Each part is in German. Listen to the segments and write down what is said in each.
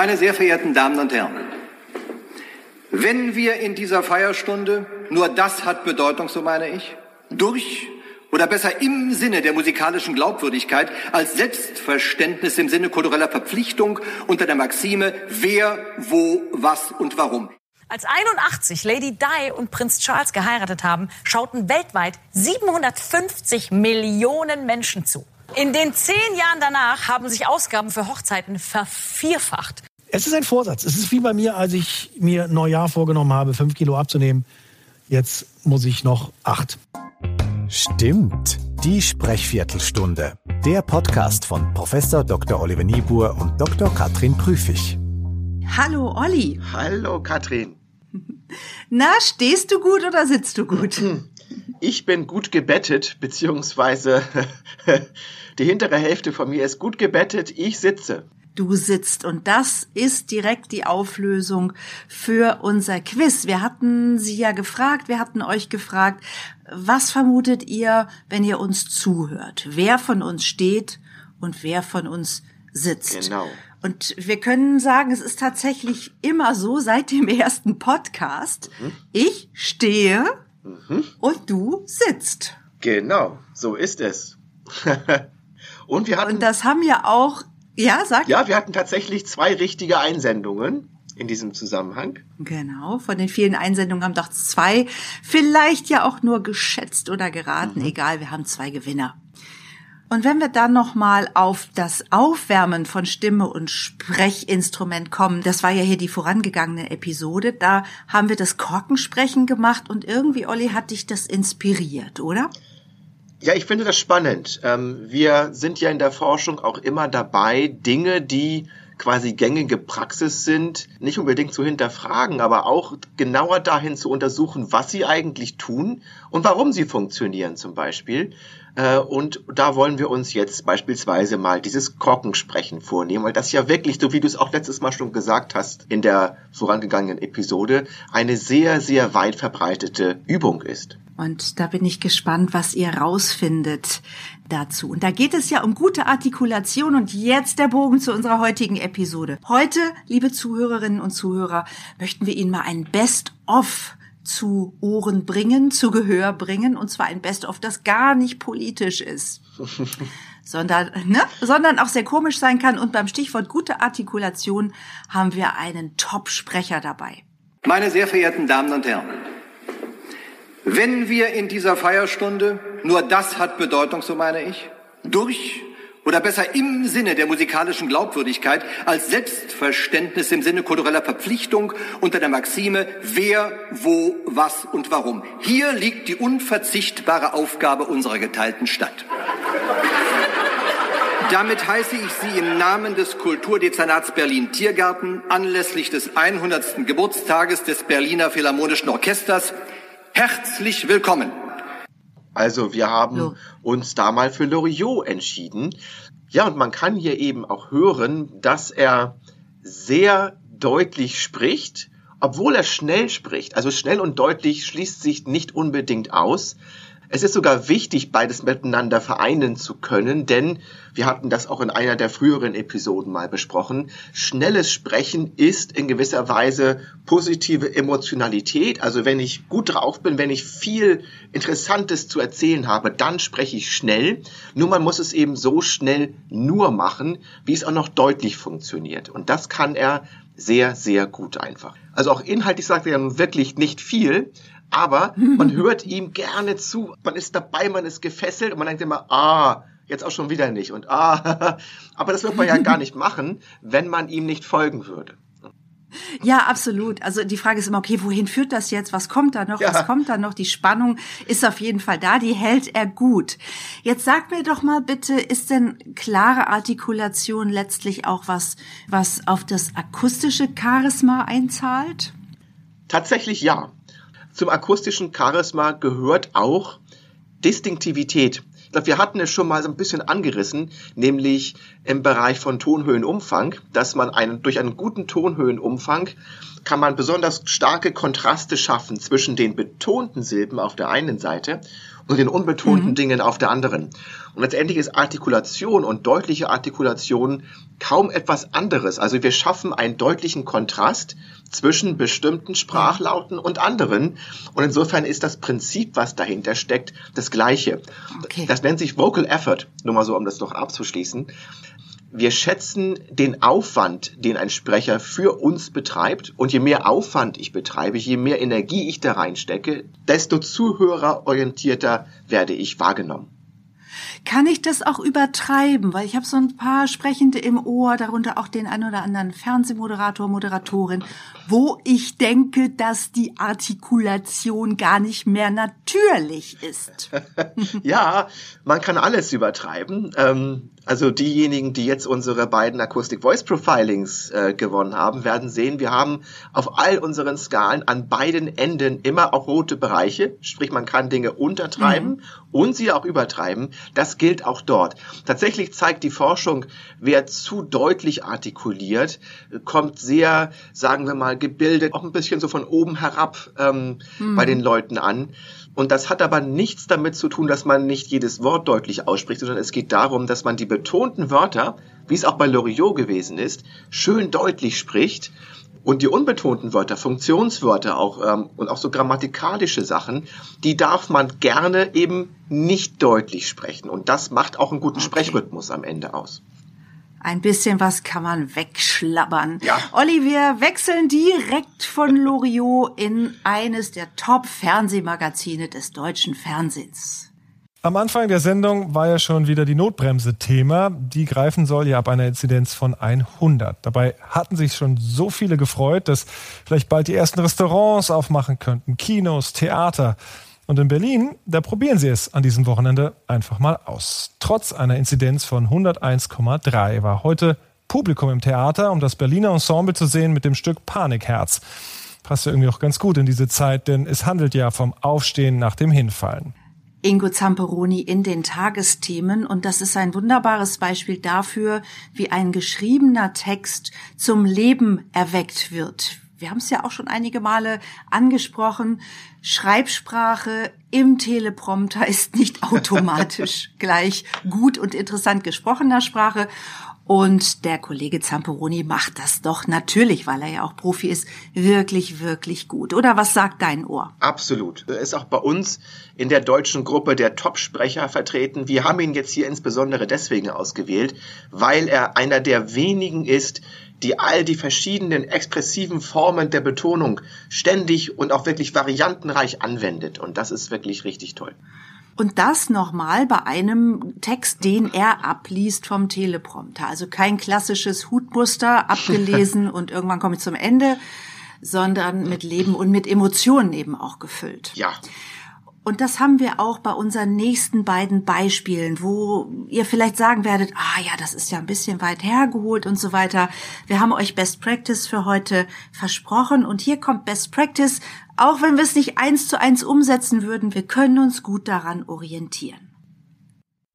Meine sehr verehrten Damen und Herren, wenn wir in dieser Feierstunde, nur das hat Bedeutung, so meine ich, durch oder besser im Sinne der musikalischen Glaubwürdigkeit als Selbstverständnis im Sinne kultureller Verpflichtung unter der Maxime wer, wo, was und warum. Als 81 Lady Di und Prinz Charles geheiratet haben, schauten weltweit 750 Millionen Menschen zu. In den zehn Jahren danach haben sich Ausgaben für Hochzeiten vervierfacht. Es ist ein Vorsatz. Es ist wie bei mir, als ich mir Neujahr vorgenommen habe, fünf Kilo abzunehmen. Jetzt muss ich noch acht. Stimmt. Die Sprechviertelstunde. Der Podcast von Professor Dr. Oliver Niebuhr und Dr. Katrin Prüfig. Hallo Olli. Hallo Katrin. Na, stehst du gut oder sitzt du gut? Ich bin gut gebettet, beziehungsweise die hintere Hälfte von mir ist gut gebettet, ich sitze du sitzt. Und das ist direkt die Auflösung für unser Quiz. Wir hatten Sie ja gefragt, wir hatten euch gefragt, was vermutet ihr, wenn ihr uns zuhört? Wer von uns steht und wer von uns sitzt? Genau. Und wir können sagen, es ist tatsächlich immer so seit dem ersten Podcast. Mhm. Ich stehe mhm. und du sitzt. Genau, so ist es. und wir hatten. Und das haben ja auch ja, sag. Ja, wir hatten tatsächlich zwei richtige Einsendungen in diesem Zusammenhang. Genau, von den vielen Einsendungen haben doch zwei vielleicht ja auch nur geschätzt oder geraten. Mhm. Egal, wir haben zwei Gewinner. Und wenn wir dann nochmal auf das Aufwärmen von Stimme und Sprechinstrument kommen, das war ja hier die vorangegangene Episode, da haben wir das Korkensprechen gemacht und irgendwie, Olli, hat dich das inspiriert, oder? Ja, ich finde das spannend. Ähm, wir sind ja in der Forschung auch immer dabei, Dinge, die quasi gängige Praxis sind, nicht unbedingt zu hinterfragen, aber auch genauer dahin zu untersuchen, was sie eigentlich tun und warum sie funktionieren zum Beispiel. Äh, und da wollen wir uns jetzt beispielsweise mal dieses Korkensprechen vornehmen, weil das ja wirklich, so wie du es auch letztes Mal schon gesagt hast in der vorangegangenen Episode, eine sehr, sehr weit verbreitete Übung ist. Und da bin ich gespannt, was ihr rausfindet dazu. Und da geht es ja um gute Artikulation und jetzt der Bogen zu unserer heutigen Episode. Heute, liebe Zuhörerinnen und Zuhörer, möchten wir Ihnen mal ein Best-of zu Ohren bringen, zu Gehör bringen, und zwar ein Best-of, das gar nicht politisch ist. sondern, ne, sondern auch sehr komisch sein kann. Und beim Stichwort gute Artikulation haben wir einen Top-Sprecher dabei. Meine sehr verehrten Damen und Herren, wenn wir in dieser Feierstunde, nur das hat Bedeutung, so meine ich, durch oder besser im Sinne der musikalischen Glaubwürdigkeit als Selbstverständnis im Sinne kultureller Verpflichtung unter der Maxime wer, wo, was und warum. Hier liegt die unverzichtbare Aufgabe unserer geteilten Stadt. Damit heiße ich Sie im Namen des Kulturdezernats Berlin Tiergarten anlässlich des 100. Geburtstages des Berliner Philharmonischen Orchesters herzlich willkommen. Also wir haben uns da mal für Loriot entschieden. Ja, und man kann hier eben auch hören, dass er sehr deutlich spricht, obwohl er schnell spricht. Also schnell und deutlich schließt sich nicht unbedingt aus. Es ist sogar wichtig, beides miteinander vereinen zu können, denn wir hatten das auch in einer der früheren Episoden mal besprochen. Schnelles Sprechen ist in gewisser Weise positive Emotionalität. Also wenn ich gut drauf bin, wenn ich viel Interessantes zu erzählen habe, dann spreche ich schnell. Nur man muss es eben so schnell nur machen, wie es auch noch deutlich funktioniert. Und das kann er sehr, sehr gut einfach. Also auch inhaltlich sagt er wirklich nicht viel, aber man hört ihm gerne zu. Man ist dabei, man ist gefesselt und man denkt immer, ah, jetzt auch schon wieder nicht und ah, aber das wird man ja gar nicht machen, wenn man ihm nicht folgen würde. Ja, absolut. Also die Frage ist immer, okay, wohin führt das jetzt? Was kommt da noch? Ja. Was kommt da noch? Die Spannung ist auf jeden Fall da, die hält er gut. Jetzt sag mir doch mal bitte, ist denn klare Artikulation letztlich auch was, was auf das akustische Charisma einzahlt? Tatsächlich ja. Zum akustischen Charisma gehört auch Distinktivität. Ich glaube, wir hatten es schon mal so ein bisschen angerissen, nämlich im Bereich von Tonhöhenumfang, dass man einen, durch einen guten Tonhöhenumfang kann man besonders starke Kontraste schaffen zwischen den betonten Silben auf der einen Seite und den unbetonten mhm. Dingen auf der anderen. Und letztendlich ist Artikulation und deutliche Artikulation kaum etwas anderes. Also wir schaffen einen deutlichen Kontrast zwischen bestimmten Sprachlauten und anderen. Und insofern ist das Prinzip, was dahinter steckt, das gleiche. Okay. Das nennt sich Vocal Effort, nur mal so, um das noch abzuschließen wir schätzen den Aufwand, den ein Sprecher für uns betreibt. Und je mehr Aufwand ich betreibe, je mehr Energie ich da reinstecke, desto zuhörerorientierter werde ich wahrgenommen. Kann ich das auch übertreiben? Weil ich habe so ein paar Sprechende im Ohr, darunter auch den ein oder anderen Fernsehmoderator, Moderatorin, wo ich denke, dass die Artikulation gar nicht mehr natürlich ist. ja, man kann alles übertreiben. Ähm, also diejenigen, die jetzt unsere beiden Acoustic Voice Profilings äh, gewonnen haben, werden sehen, wir haben auf all unseren Skalen an beiden Enden immer auch rote Bereiche. Sprich, man kann Dinge untertreiben mhm. und sie auch übertreiben. Das gilt auch dort. Tatsächlich zeigt die Forschung, wer zu deutlich artikuliert, kommt sehr, sagen wir mal, gebildet, auch ein bisschen so von oben herab ähm, mhm. bei den Leuten an. Und das hat aber nichts damit zu tun, dass man nicht jedes Wort deutlich ausspricht, sondern es geht darum, dass man die betonten Wörter, wie es auch bei Loriot gewesen ist, schön deutlich spricht und die unbetonten Wörter, Funktionswörter auch ähm, und auch so grammatikalische Sachen, die darf man gerne eben nicht deutlich sprechen. Und das macht auch einen guten okay. Sprechrhythmus am Ende aus. Ein bisschen was kann man wegschlabbern. Ja. Olli, wir wechseln direkt von Loriot in eines der Top-Fernsehmagazine des deutschen Fernsehens. Am Anfang der Sendung war ja schon wieder die Notbremse Thema. Die greifen soll ja ab einer Inzidenz von 100. Dabei hatten sich schon so viele gefreut, dass vielleicht bald die ersten Restaurants aufmachen könnten, Kinos, Theater. Und in Berlin, da probieren sie es an diesem Wochenende einfach mal aus. Trotz einer Inzidenz von 101,3 war heute Publikum im Theater, um das Berliner Ensemble zu sehen mit dem Stück Panikherz. Passt ja irgendwie auch ganz gut in diese Zeit, denn es handelt ja vom Aufstehen nach dem Hinfallen. Ingo Zamperoni in den Tagesthemen. Und das ist ein wunderbares Beispiel dafür, wie ein geschriebener Text zum Leben erweckt wird, wir haben es ja auch schon einige Male angesprochen, Schreibsprache im Teleprompter ist nicht automatisch gleich gut und interessant gesprochener Sprache. Und der Kollege Zamperoni macht das doch natürlich, weil er ja auch Profi ist, wirklich, wirklich gut. Oder was sagt dein Ohr? Absolut. Er ist auch bei uns in der deutschen Gruppe der Top-Sprecher vertreten. Wir haben ihn jetzt hier insbesondere deswegen ausgewählt, weil er einer der wenigen ist, die all die verschiedenen expressiven Formen der Betonung ständig und auch wirklich variantenreich anwendet. Und das ist wirklich richtig toll. Und das nochmal bei einem Text, den er abliest vom Teleprompter. Also kein klassisches Hutmuster abgelesen und irgendwann komme ich zum Ende, sondern mit Leben und mit Emotionen eben auch gefüllt. Ja. Und das haben wir auch bei unseren nächsten beiden Beispielen, wo ihr vielleicht sagen werdet, ah ja, das ist ja ein bisschen weit hergeholt und so weiter. Wir haben euch Best Practice für heute versprochen und hier kommt Best Practice. Auch wenn wir es nicht eins zu eins umsetzen würden, wir können uns gut daran orientieren.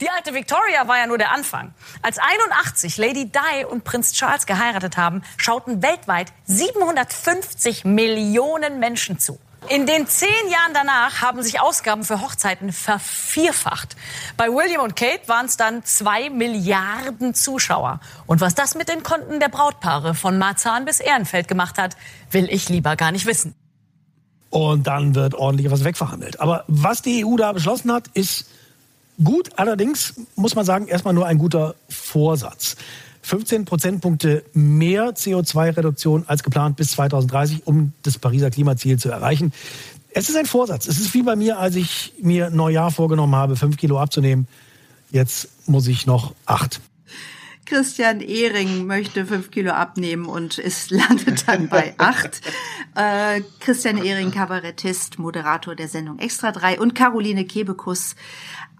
Die alte Victoria war ja nur der Anfang. Als 81 Lady Di und Prinz Charles geheiratet haben, schauten weltweit 750 Millionen Menschen zu. In den zehn Jahren danach haben sich Ausgaben für Hochzeiten vervierfacht. Bei William und Kate waren es dann zwei Milliarden Zuschauer. Und was das mit den Konten der Brautpaare von Marzahn bis Ehrenfeld gemacht hat, will ich lieber gar nicht wissen. Und dann wird ordentlich was wegverhandelt. Aber was die EU da beschlossen hat, ist gut. Allerdings muss man sagen, erstmal nur ein guter Vorsatz. 15 Prozentpunkte mehr CO2-Reduktion als geplant bis 2030, um das Pariser Klimaziel zu erreichen. Es ist ein Vorsatz. Es ist wie bei mir, als ich mir Neujahr vorgenommen habe, fünf Kilo abzunehmen. Jetzt muss ich noch acht. Christian Ehring möchte fünf Kilo abnehmen und es landet dann bei acht. Äh, Christian Ehring, Kabarettist, Moderator der Sendung Extra 3 und Caroline Kebekus,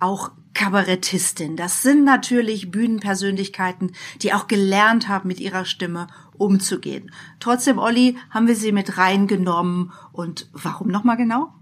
auch Kabarettistin. Das sind natürlich Bühnenpersönlichkeiten, die auch gelernt haben, mit ihrer Stimme umzugehen. Trotzdem, Olli, haben wir sie mit reingenommen. Und warum nochmal genau?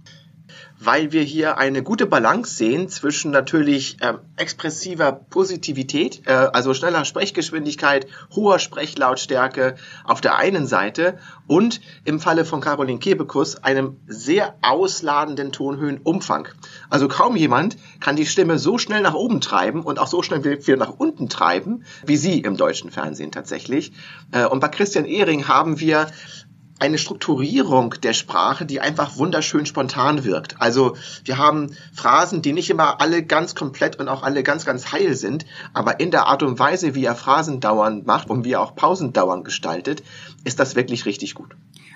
Weil wir hier eine gute Balance sehen zwischen natürlich ähm, expressiver Positivität, äh, also schneller Sprechgeschwindigkeit, hoher Sprechlautstärke auf der einen Seite und im Falle von Caroline Kebekus einem sehr ausladenden Tonhöhenumfang. Also kaum jemand kann die Stimme so schnell nach oben treiben und auch so schnell wieder nach unten treiben, wie sie im deutschen Fernsehen tatsächlich. Äh, und bei Christian Ehring haben wir eine Strukturierung der Sprache, die einfach wunderschön spontan wirkt. Also wir haben Phrasen, die nicht immer alle ganz komplett und auch alle ganz, ganz heil sind, aber in der Art und Weise, wie er Phrasen dauernd macht und wie er auch Pausen dauernd gestaltet, ist das wirklich richtig gut.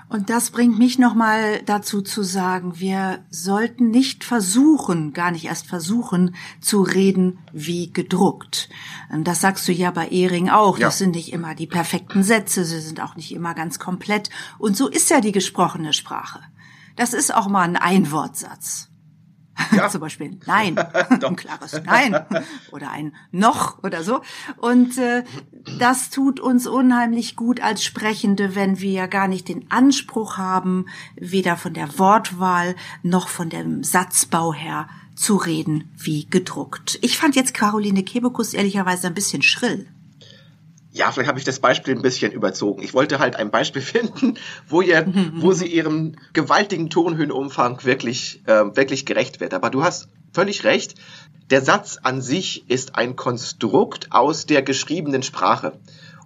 Und das bringt mich nochmal dazu zu sagen, wir sollten nicht versuchen, gar nicht erst versuchen, zu reden wie gedruckt. Das sagst du ja bei Ehring auch. Ja. Das sind nicht immer die perfekten Sätze, sie sind auch nicht immer ganz komplett. Und so ist ja die gesprochene Sprache. Das ist auch mal ein Einwortsatz. Ja. Zum Beispiel Nein, ein klares Nein oder ein Noch oder so. Und äh, das tut uns unheimlich gut als Sprechende, wenn wir gar nicht den Anspruch haben, weder von der Wortwahl noch von dem Satzbau her zu reden wie gedruckt. Ich fand jetzt Caroline Kebekus ehrlicherweise ein bisschen schrill. Ja, vielleicht habe ich das Beispiel ein bisschen überzogen. Ich wollte halt ein Beispiel finden, wo, ihr, wo sie ihrem gewaltigen Tonhöhenumfang wirklich, äh, wirklich gerecht wird. Aber du hast völlig recht. Der Satz an sich ist ein Konstrukt aus der geschriebenen Sprache.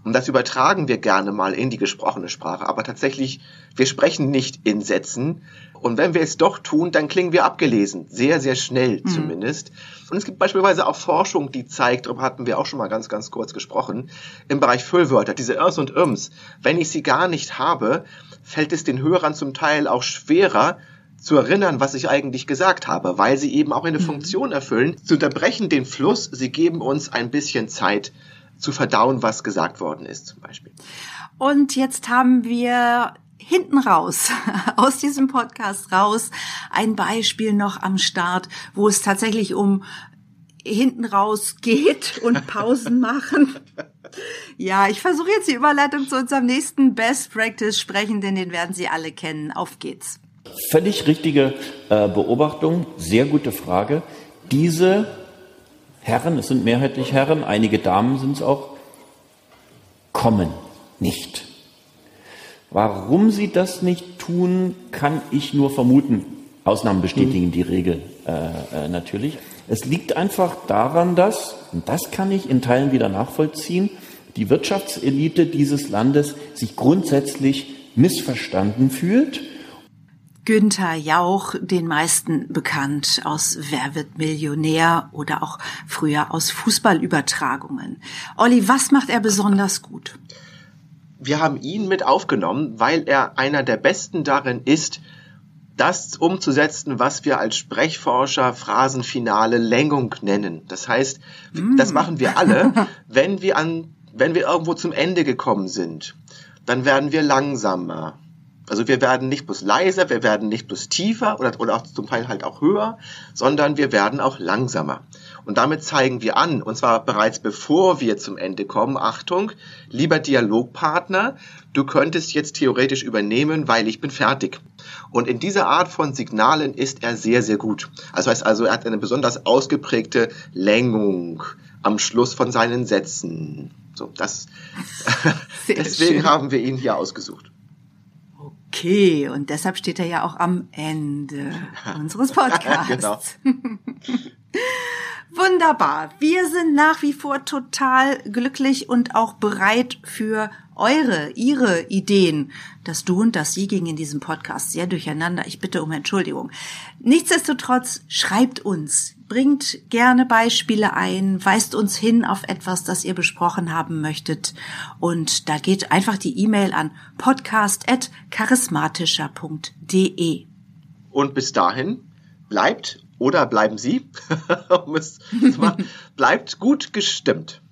Und das übertragen wir gerne mal in die gesprochene Sprache. Aber tatsächlich, wir sprechen nicht in Sätzen, und wenn wir es doch tun, dann klingen wir abgelesen. Sehr, sehr schnell mhm. zumindest. Und es gibt beispielsweise auch Forschung, die zeigt, darüber hatten wir auch schon mal ganz, ganz kurz gesprochen, im Bereich Füllwörter, diese Irs und Irms. Wenn ich sie gar nicht habe, fällt es den Hörern zum Teil auch schwerer, zu erinnern, was ich eigentlich gesagt habe, weil sie eben auch eine mhm. Funktion erfüllen. Sie unterbrechen den Fluss, sie geben uns ein bisschen Zeit zu verdauen, was gesagt worden ist, zum Beispiel. Und jetzt haben wir hinten raus, aus diesem Podcast raus, ein Beispiel noch am Start, wo es tatsächlich um hinten raus geht und Pausen machen. Ja, ich versuche jetzt die Überleitung zu unserem nächsten Best Practice sprechen, denn den werden Sie alle kennen. Auf geht's. Völlig richtige äh, Beobachtung, sehr gute Frage. Diese Herren, es sind mehrheitlich Herren, einige Damen sind es auch, kommen nicht. Warum sie das nicht tun, kann ich nur vermuten. Ausnahmen bestätigen mhm. die Regel äh, äh, natürlich. Es liegt einfach daran, dass, und das kann ich in Teilen wieder nachvollziehen, die Wirtschaftselite dieses Landes sich grundsätzlich missverstanden fühlt. Günther Jauch, den meisten bekannt aus Wer wird Millionär oder auch früher aus Fußballübertragungen. Olli, was macht er besonders gut? Wir haben ihn mit aufgenommen, weil er einer der Besten darin ist, das umzusetzen, was wir als Sprechforscher Phrasenfinale Längung nennen. Das heißt, mm. das machen wir alle, wenn wir an, wenn wir irgendwo zum Ende gekommen sind, dann werden wir langsamer. Also wir werden nicht bloß leiser, wir werden nicht bloß tiefer oder, oder auch zum Teil halt auch höher, sondern wir werden auch langsamer. Und damit zeigen wir an, und zwar bereits bevor wir zum Ende kommen, Achtung, lieber Dialogpartner, du könntest jetzt theoretisch übernehmen, weil ich bin fertig. Und in dieser Art von Signalen ist er sehr, sehr gut. Also heißt also, er hat eine besonders ausgeprägte Längung am Schluss von seinen Sätzen. So, das, deswegen schön. haben wir ihn hier ausgesucht. Okay, und deshalb steht er ja auch am Ende unseres Podcasts. genau. Wunderbar. Wir sind nach wie vor total glücklich und auch bereit für eure, ihre Ideen. Das Du und das Sie ging in diesem Podcast sehr durcheinander. Ich bitte um Entschuldigung. Nichtsdestotrotz schreibt uns, bringt gerne Beispiele ein, weist uns hin auf etwas, das ihr besprochen haben möchtet. Und da geht einfach die E-Mail an podcast.charismatischer.de. Und bis dahin bleibt oder bleiben Sie, bleibt gut gestimmt.